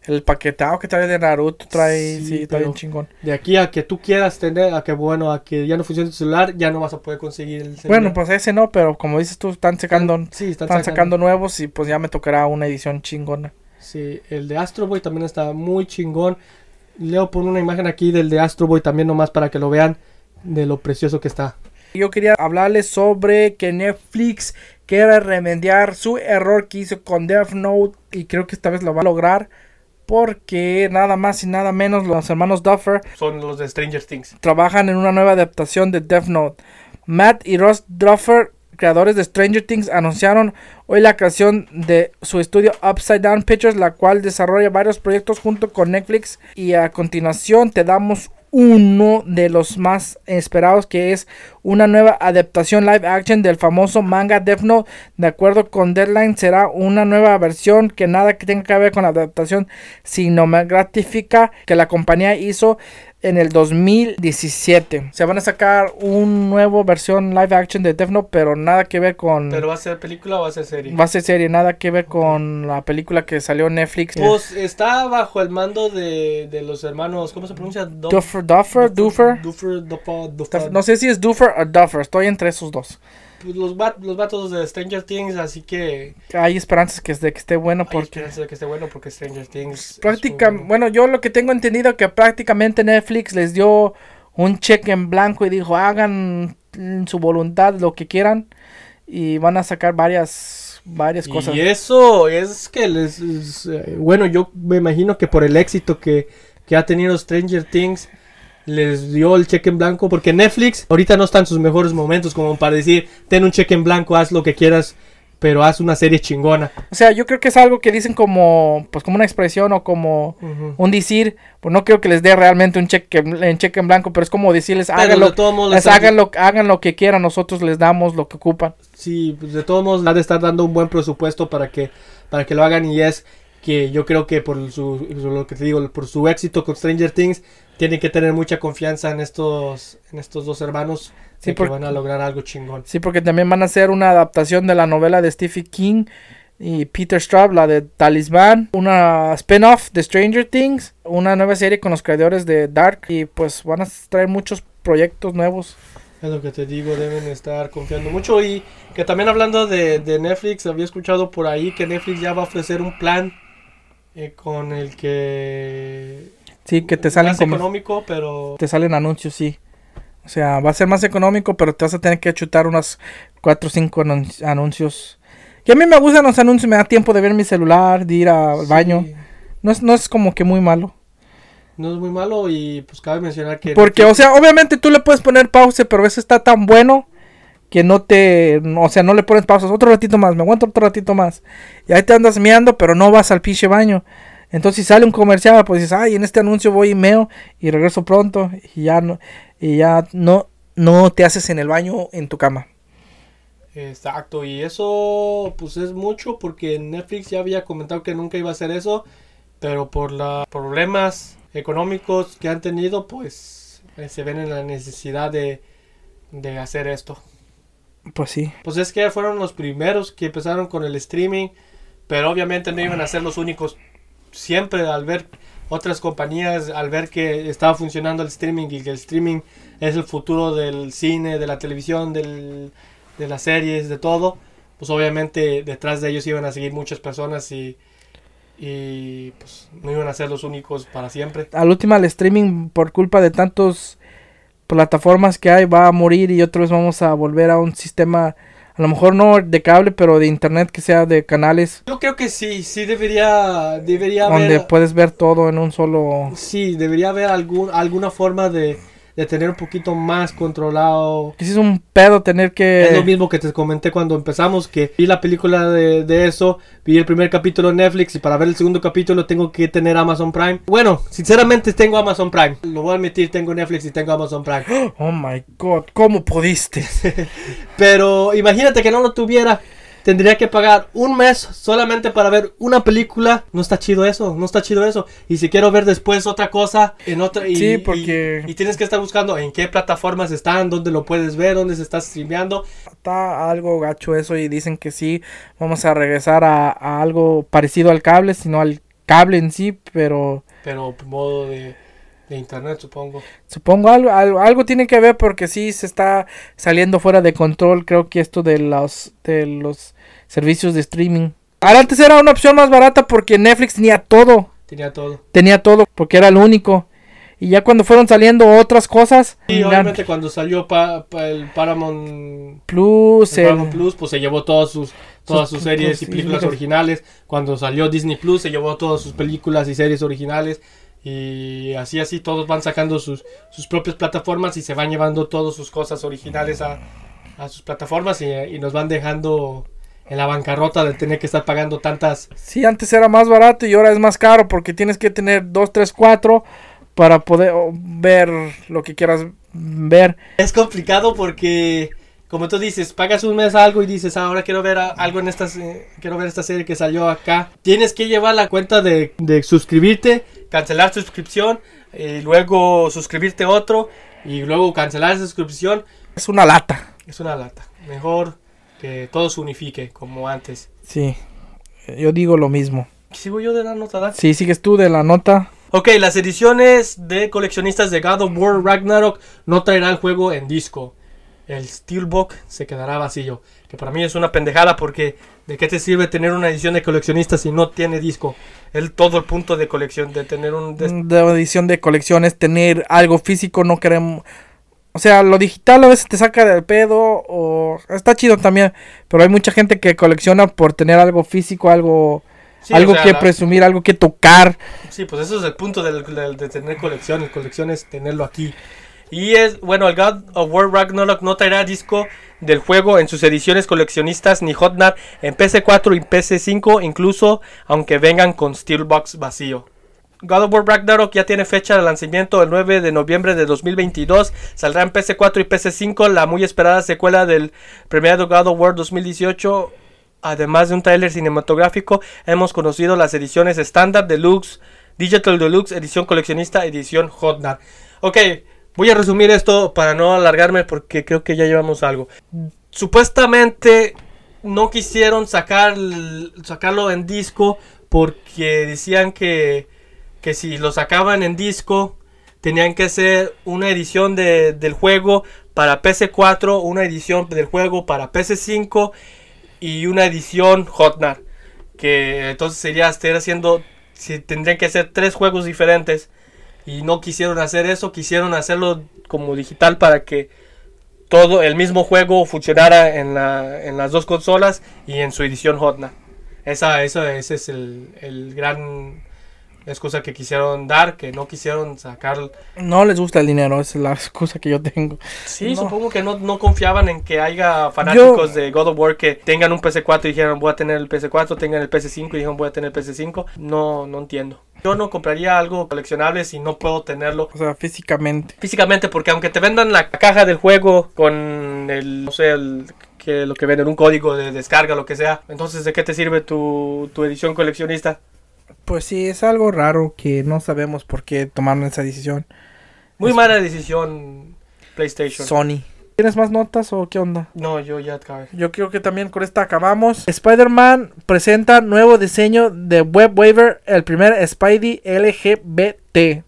S2: El paquetado que trae de Naruto trae,
S3: Sí,
S2: sí,
S3: pero-
S2: bien chingón.
S3: De aquí a que tú quieras tener... A que bueno, a que ya no funcione tu celular, ya no vas a poder conseguir el celular.
S2: Bueno, pues ese no, pero como dices tú, están sacando,
S3: Sí, están,
S2: están sacando nuevos y pues ya me tocará una edición chingona.
S3: Sí, el de Astro Boy también está muy chingón. Leo pone una imagen aquí del de Astro Boy también nomás para que lo vean de lo precioso que está.
S2: Yo quería hablarles sobre que Netflix quiere remediar su error que hizo con Death Note y creo que esta vez lo va a lograr porque nada más y nada menos los hermanos Duffer
S3: Son los de Stranger Things.
S2: trabajan en una nueva adaptación de Death Note. Matt y Ross Duffer, creadores de Stranger Things, anunciaron hoy la creación de su estudio Upside Down Pictures, la cual desarrolla varios proyectos junto con Netflix. Y a continuación te damos uno de los más esperados que es una nueva adaptación live action del famoso manga Death Note. De acuerdo con Deadline será una nueva versión que nada que tenga que ver con la adaptación cinematográfica que la compañía hizo en el 2017. Se van a sacar un nuevo versión live action de Death Note, pero nada que ver con
S3: ¿Pero va a ser película o va a ser serie?
S2: va a ser serie, nada que ver con la película que salió en Netflix.
S3: Pues está bajo el mando de, de los hermanos, ¿cómo se pronuncia? Du-
S2: Duffer, Duffer, Duffer.
S3: Duffer, Duffer, Duffer.
S2: No sé si es Duffer o Duffer, estoy entre esos dos.
S3: Pues los, va- los vatos de Stranger Things, así que...
S2: Hay esperanzas que, de que esté bueno
S3: Hay
S2: porque
S3: esperanza de que esté bueno porque Stranger Things... es
S2: práctica,
S3: un-
S2: bueno, yo lo que tengo entendido que prácticamente Netflix les dio un cheque en blanco y dijo, hagan su voluntad lo que quieran y van a sacar varias varias cosas.
S3: Y eso es que les... es, eh, bueno, yo me imagino que por el éxito que, que ha tenido Stranger Things les dio el cheque en blanco porque Netflix ahorita no está en sus mejores momentos como para decir ten un cheque en blanco haz lo que quieras pero haz una serie chingona
S2: O sea, yo creo que es algo que dicen como pues como una expresión o como un decir, pues no creo que les dé realmente un cheque en cheque en blanco, pero es como decirles
S3: Pero
S2: háganlo,
S3: de todos modos
S2: les
S3: les
S2: hagan lo, hagan lo que quieran, nosotros les damos lo que ocupan.
S3: Sí, pues de todos modos ha de estar dando un buen presupuesto para que para que lo hagan y es que yo creo que por su, su- lo que te digo, por su éxito con Stranger Things tienen que tener mucha confianza en estos en estos dos hermanos
S2: Sí,
S3: que van a lograr algo chingón.
S2: Sí, porque también van a hacer una adaptación de la novela de Stephen King y Peter Straub, la de Talisman, una spin-off de Stranger Things, una nueva serie con los creadores de Dark y pues van a traer muchos proyectos nuevos.
S3: Es lo que te digo, deben estar confiando mucho y que también hablando de, de Netflix, había escuchado por ahí que Netflix ya va a ofrecer un plan eh, con el que
S2: Sí, que te salen
S3: más
S2: como
S3: económico, pero
S2: te salen anuncios, sí. O sea, va a ser más económico, pero te vas a tener que chutar unos 4 o 5 anuncios. Y a mí me gustan los anuncios, me da tiempo de ver mi celular, de ir al
S3: sí,
S2: baño. No es, no es como que muy malo.
S3: no es muy malo y pues cabe mencionar que
S2: Porque, o sea, obviamente tú le puedes poner pausa, pero eso está tan bueno que no te. O sea, no le pones pausas. Otro ratito más, me aguanto otro ratito más. Y ahí te andas meando, pero no vas al pinche baño. Entonces, si sale un comercial, pues dices, ay, en este anuncio voy y meo y regreso pronto y ya no, y ya no, no te haces en el baño en tu cama.
S3: Exacto, y eso pues es mucho porque Netflix ya había comentado que nunca iba a hacer eso, pero por los problemas económicos que han tenido, pues eh, se ven en la necesidad de, de hacer esto.
S2: Pues sí.
S3: Pues es que fueron los primeros que empezaron con el streaming, pero obviamente no iban a ser los únicos. Siempre al ver otras compañías, al ver que estaba funcionando el streaming y que el streaming es el futuro del cine, de la televisión, del, de las series, de todo, pues obviamente detrás de ellos iban a seguir muchas personas y, y pues no iban a ser los únicos para siempre.
S2: Al último el streaming por culpa de tantos plataformas que hay va a morir y otra vez vamos a volver a un sistema a lo mejor no de cable pero de internet que sea de canales.
S3: Yo creo que sí, sí debería debería
S2: donde
S3: haber
S2: puedes ver todo en un solo
S3: sí, debería haber algún alguna forma de de tener un poquito más controlado
S2: que es un pedo tener
S3: Es lo
S2: que
S3: mismo que te comenté cuando empezamos, que vi la película de, de eso, vi el primer capítulo en Netflix y para ver el segundo capítulo tengo que tener Amazon Prime. Bueno, sinceramente tengo Amazon Prime. Lo voy a admitir, tengo Netflix y tengo Amazon Prime. *gasps*
S2: oh my god cómo pudiste *laughs*
S3: Pero imagínate que no lo tuviera. Tendría que pagar un mes solamente para ver una película. No está chido eso, no está chido eso. Y si quiero ver después otra cosa en otra... Y,
S2: Sí, porque-
S3: Y, y tienes que estar buscando en qué plataformas están, dónde lo puedes ver, dónde se está streameando.
S2: está algo gacho eso y dicen que sí vamos a regresar a, a algo parecido al cable sino al cable en sí pero
S3: Pero modo de, de internet, supongo.
S2: Supongo algo, algo, algo tiene que ver porque sí se está saliendo fuera de control, creo que esto de los, de los servicios de streaming. Ahora antes era una opción más barata porque Netflix tenía todo,
S3: Tenía todo.
S2: tenía todo, porque era el único. Y ya cuando fueron saliendo otras cosas,
S3: Y obviamente cuando salió pa- pa- el Paramount,
S2: Plus,
S3: el
S2: el-
S3: Paramount Plus, pues se llevó todas sus todas
S2: Sus
S3: sus series y películas. originales. Cuando salió Disney Plus, se llevó todas sus películas y series originales. Y así, así, todos van sacando sus, sus propias plataformas y se van llevando todas sus cosas originales a, a sus plataformas y, y nos van dejando en la bancarrota de tener que estar pagando tantas
S2: sí, antes era más barato y ahora es más caro porque tienes que tener 2, 3, 4 para poder ver lo que quieras ver.
S3: Es complicado porque, como tú dices, pagas un mes algo y dices, "Ah, ahora quiero ver algo en estas, eh, quiero ver esta serie que salió acá. Tienes que llevar la cuenta de, de suscribirte, cancelar suscripción, y luego suscribirte otro, y luego cancelar suscripción.
S2: Es una lata.
S3: Es una lata. Mejor que todo se unifique como antes.
S2: Sí, yo digo lo mismo.
S3: ¿Sigo yo de la nota? ¿da?
S2: Si sigues tú de la nota,
S3: Ok, las ediciones de coleccionistas de God of War Ragnarok no traerán el juego en disco. El Steelbook se quedará vacío. Que para mí es una pendejada porque ¿de qué te sirve tener una edición de coleccionista si no tiene disco? Es todo el punto de colección, de tener un... de-
S2: de edición de colecciones, tener algo físico, no queremos... O sea, lo digital a veces te saca del pedo o... Está chido también, pero hay mucha gente que colecciona por tener algo físico, algo...
S3: Sí,
S2: algo
S3: o sea,
S2: que
S3: la-
S2: presumir, algo que tocar.
S3: Sí, pues eso es el punto del- del- de, tener colecciones. Colecciones, tenerlo aquí. Y es, bueno, el God of War Ragnarok no traerá disco del juego en sus ediciones coleccionistas ni Hotnar en PC4 y PC5, incluso aunque vengan con Steelbox vacío. God of War Ragnarok ya tiene fecha de lanzamiento el 9 de noviembre de 2022. Saldrá en PC4 y PC5 la muy esperada secuela del premiado God of War 2018. Además de un tráiler cinematográfico, hemos conocido las ediciones estándar, deluxe, digital deluxe, edición coleccionista, edición Hotnar. Ok, voy a resumir esto para no alargarme porque creo que ya llevamos algo. Supuestamente no quisieron sacar, sacarlo en disco porque decían que, que si lo sacaban en disco tenían que hacer una edición de- del juego para PC4, una edición del juego para PC5 y una edición Hotnar. Que entonces sería estar haciendo, si tendrían que hacer tres juegos diferentes. Y no quisieron hacer eso, quisieron hacerlo como digital para que todo el mismo juego funcionara en, la- en las dos consolas y en su edición Hotnar. Esa, eso, ese es el, el gran excusa que quisieron dar, que no quisieron sacar.
S2: No les gusta el dinero, esa es la excusa que yo tengo.
S3: Sí,
S2: No.
S3: supongo que no, no confiaban en que haya fanáticos
S2: Yo-
S3: de God of War que tengan un PC4 y dijeron voy a tener el PC4, tengan el PC5 y dijeron voy a tener el PC5. No, no entiendo. Yo no compraría algo coleccionable si no puedo tenerlo
S2: O sea, físicamente.
S3: físicamente porque aunque te vendan la caja del juego con el, no sé, el, que lo que venden, un código de descarga, lo que sea, entonces ¿de qué te sirve tu, tu edición coleccionista?
S2: Pues sí, es algo raro que no sabemos por qué tomaron esa decisión.
S3: Muy
S2: Es-
S3: mala decisión PlayStation.
S2: Sony. ¿Tienes más notas o qué onda?
S3: no, yo ya acabé.
S2: Yo creo que también con esta acabamos. Spider-Man presenta nuevo diseño de Web Waiver, el primer Spidey LGBT.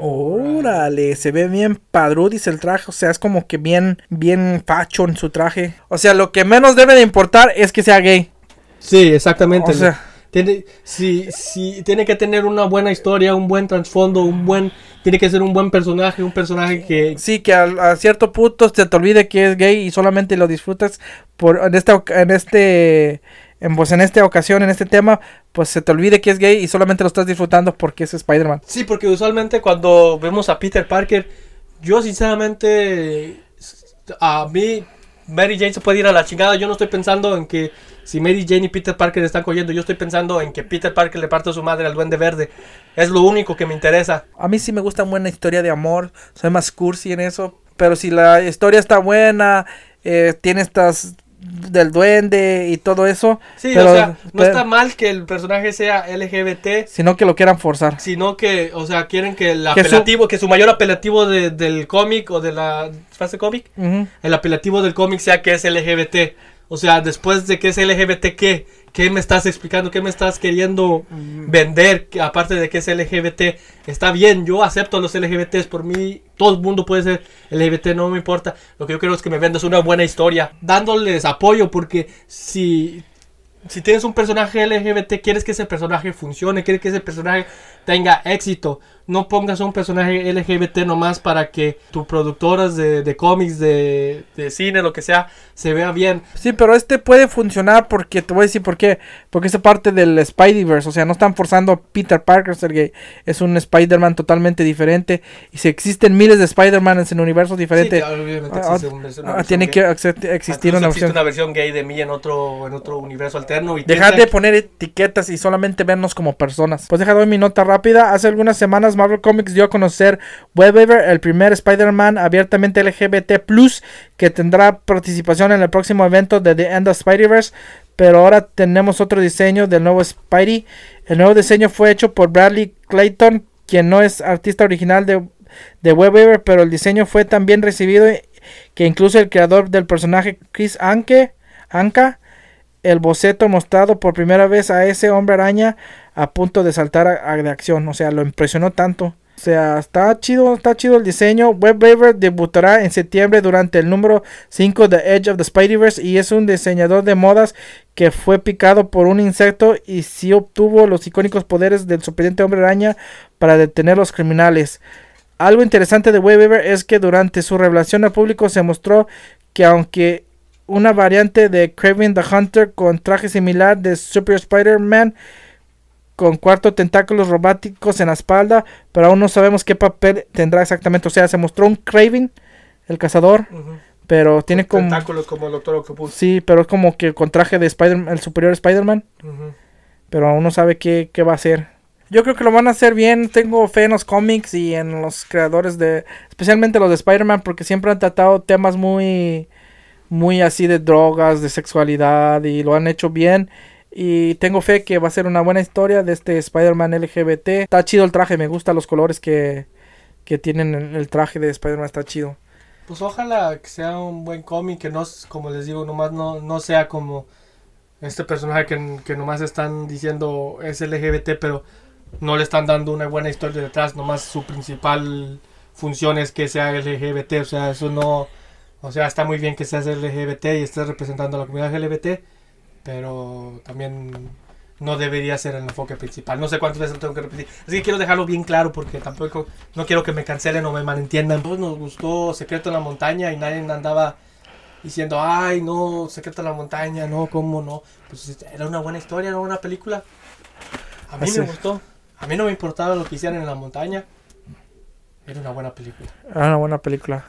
S2: Órale, se ve bien padrudis el traje, o sea, es como que bien, bien facho en su traje. O sea, lo que menos debe de importar es que sea gay.
S3: Sí, exactamente.
S2: O sea,
S3: Tiene, si, si, tiene que tener una buena historia, un buen trasfondo, un buen, tiene que ser un buen personaje, un personaje que
S2: sí, que al- a, cierto punto se te olvide que es gay y solamente lo disfrutas por en esta en este en, pues en esta ocasión, en este tema, pues se te olvide que es gay y solamente lo estás disfrutando porque es Spider-Man.
S3: Sí, porque usualmente cuando vemos a Peter Parker, yo sinceramente, a mí, Mary Jane se puede ir a la chingada. Yo no estoy pensando en que si Mary Jane y Peter Parker están cogiendo, yo estoy pensando en que Peter Parker le parte a su madre al Duende Verde. Es lo único que me interesa.
S2: A mí sí me gusta buena historia de amor, soy más cursi en eso, pero si la historia está buena, eh, tiene estas del duende y todo eso,
S3: Sí,
S2: pero-
S3: o sea, no está mal que el personaje sea LGBT.
S2: sino que lo quieran forzar.
S3: Sino que, o sea, quieren que el
S2: Que su-
S3: apelativo, que su mayor apelativo de- del cómic o de la fase cómic, el apelativo del cómic sea que es LGBT. O sea, después de que es LGBT, ¿qué? ¿Qué me estás explicando? ¿Qué me estás queriendo vender? Que aparte de que es LGBT, está bien, yo acepto a los LGBTs. Por mí, todo el mundo puede ser LGBT, no me importa. Lo que yo quiero es que me vendas una buena historia, dándoles apoyo, porque si, si tienes un personaje LGBT, quieres que ese personaje funcione, quieres que ese personaje tenga éxito. No pongas un personaje LGBT nomás para que tu productoras de, de cómics, de, de cine, lo que sea, se vea bien.
S2: Sí, pero este puede funcionar porque te voy a decir por qué. Porque es parte del Spideyverse. O sea, no están forzando a Peter Parker ser gay. Es un Spider-Man totalmente diferente. Y si existen miles de Spider-Man en universos diferentes, ah, ah,
S3: versión
S2: tiene que existir una opción.
S3: una versión gay de mí en otro, en otro universo alterno. Y
S2: Dejar de poner etiquetas y solamente vernos como personas. Pues deja doy mi nota rápida. Hace algunas semanas Marvel Comics dio a conocer Webweaver, el primer Spider-Man abiertamente LGBT que tendrá participación en el próximo evento de The End of Spider-Verse. Pero ahora tenemos otro diseño del nuevo Spidey. El nuevo diseño fue hecho por Bradley Clayton, quien no es artista original de, de pero el diseño fue tan bien recibido que incluso el creador del personaje Chris Anke, Anka el boceto mostrado por primera vez a ese hombre araña a punto de saltar a, a- de acción. O sea, lo impresionó tanto. O sea, está chido, está chido el diseño. Webweaver debutará en septiembre durante el número 5 de Edge of the Spider-Verse y es un diseñador de modas que fue picado por un insecto y sí obtuvo los icónicos poderes del sorprendente hombre araña para detener los criminales. Algo interesante de Webweaver es que durante su revelación al público se mostró que aunque una variante de Kraven the Hunter con traje similar de Super Spider-Man con cuatro tentáculos robóticos en la espalda, pero aún no sabemos qué papel tendrá exactamente. O sea, se mostró un Kraven, el cazador, pero tiene como...
S3: tentáculos como el Doctor Octopus.
S2: Sí, pero es como que con traje de Spider el superior Spider-Man, pero aún no sabe qué, qué va a hacer. Yo creo que lo van a hacer bien. Tengo fe en los cómics y en los creadores de, especialmente los de Spider-Man, porque siempre han tratado temas muy, muy así de drogas, de sexualidad y lo han hecho bien. Y tengo fe que va a ser una buena historia de este Spider-Man LGBT. Está chido el traje, me gustan los colores que, que tienen el, el traje de Spider-Man, está chido.
S3: Pues ojalá que sea un buen cómic, que no, como les digo, nomás no, no sea como este personaje que, que nomás están diciendo es LGBT, pero no le están dando una buena historia detrás, nomás su principal función es que sea LGBT, o sea, eso no, o sea, está muy bien que seas LGBT y estés representando a la comunidad LGBT, pero también no debería ser el enfoque principal. No sé cuántas veces lo tengo que repetir. Así que quiero dejarlo bien claro porque tampoco no quiero que me cancelen o me malentiendan. Pues nos gustó Secreto en la Montaña y nadie andaba diciendo, ay, no, Secreto en la Montaña, no, cómo no. Pues era una buena historia, era una película. A mí
S2: Así
S3: me gustó. A mí no me importaba lo que hicieran en la montaña. Era una buena película.
S2: Era una buena película.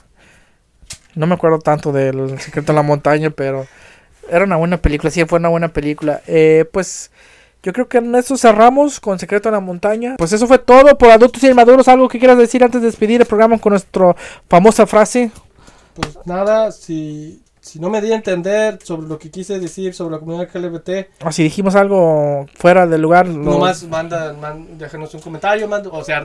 S2: No me acuerdo tanto del Secreto en la Montaña, pero era una buena película. Sí, fue una buena película. Eh, pues yo creo que en eso cerramos con Secreto en la Montaña. Pues eso fue todo por Adultos y Inmaduros. ¿Algo que quieras decir antes de despedir el programa con nuestra famosa frase?
S3: Pues nada, si, si no me di a entender sobre lo que quise decir sobre la comunidad LGBT,
S2: O si dijimos algo fuera del lugar. lo-
S3: nomás manda, man- déjenos un comentario, manda- o sea,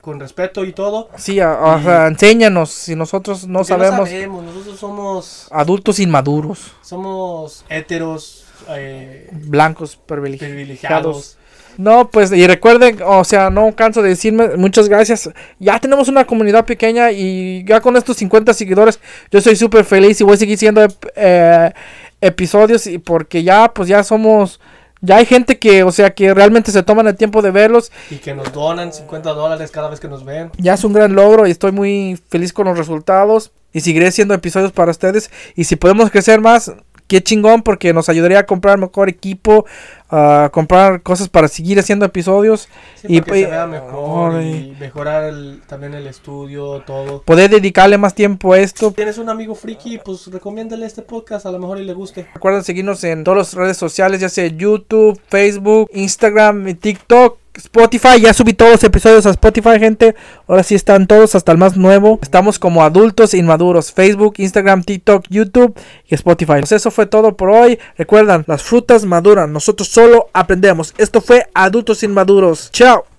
S3: con respeto y todo.
S2: Sí, a- sea, enséñanos si nosotros no sabemos.
S3: sabemos, nosotros somos,
S2: Adultos inmaduros,
S3: somos heteros, eh,
S2: blancos, privilegiados.
S3: privilegiados.
S2: No, pues y recuerden, o sea, no canso de decirme muchas gracias. Ya tenemos una comunidad pequeña y ya con estos 50 seguidores yo soy súper feliz y voy a seguir siendo eh, episodios y porque ya pues ya somos ya hay gente que, o sea, que realmente se toman el tiempo de verlos.
S3: Y que nos donan 50 dólares cada vez que nos ven.
S2: Ya es un gran logro y estoy muy feliz con los resultados y seguiré haciendo episodios para ustedes y si podemos crecer más Qué chingón porque nos ayudaría a comprar mejor equipo, a comprar cosas para seguir haciendo episodios.
S3: Sí,
S2: Y
S3: que se vea mejor y mejorar el- también el estudio, todo.
S2: poder dedicarle más tiempo a esto.
S3: Si tienes un amigo friki, pues recomiéndale este podcast, a lo mejor y le guste.
S2: Recuerden seguirnos en todas las redes sociales, ya sea YouTube, Facebook, Instagram, y TikTok, Spotify. Ya subí todos los episodios a Spotify, gente. Ahora sí están todos hasta el más nuevo. Estamos como adultos inmaduros. Facebook, Instagram, TikTok, YouTube y Spotify. Pues eso fue todo por hoy. Recuerdan, las frutas maduran. Nosotros solo aprendemos. Esto fue Adultos Inmaduros. Chao.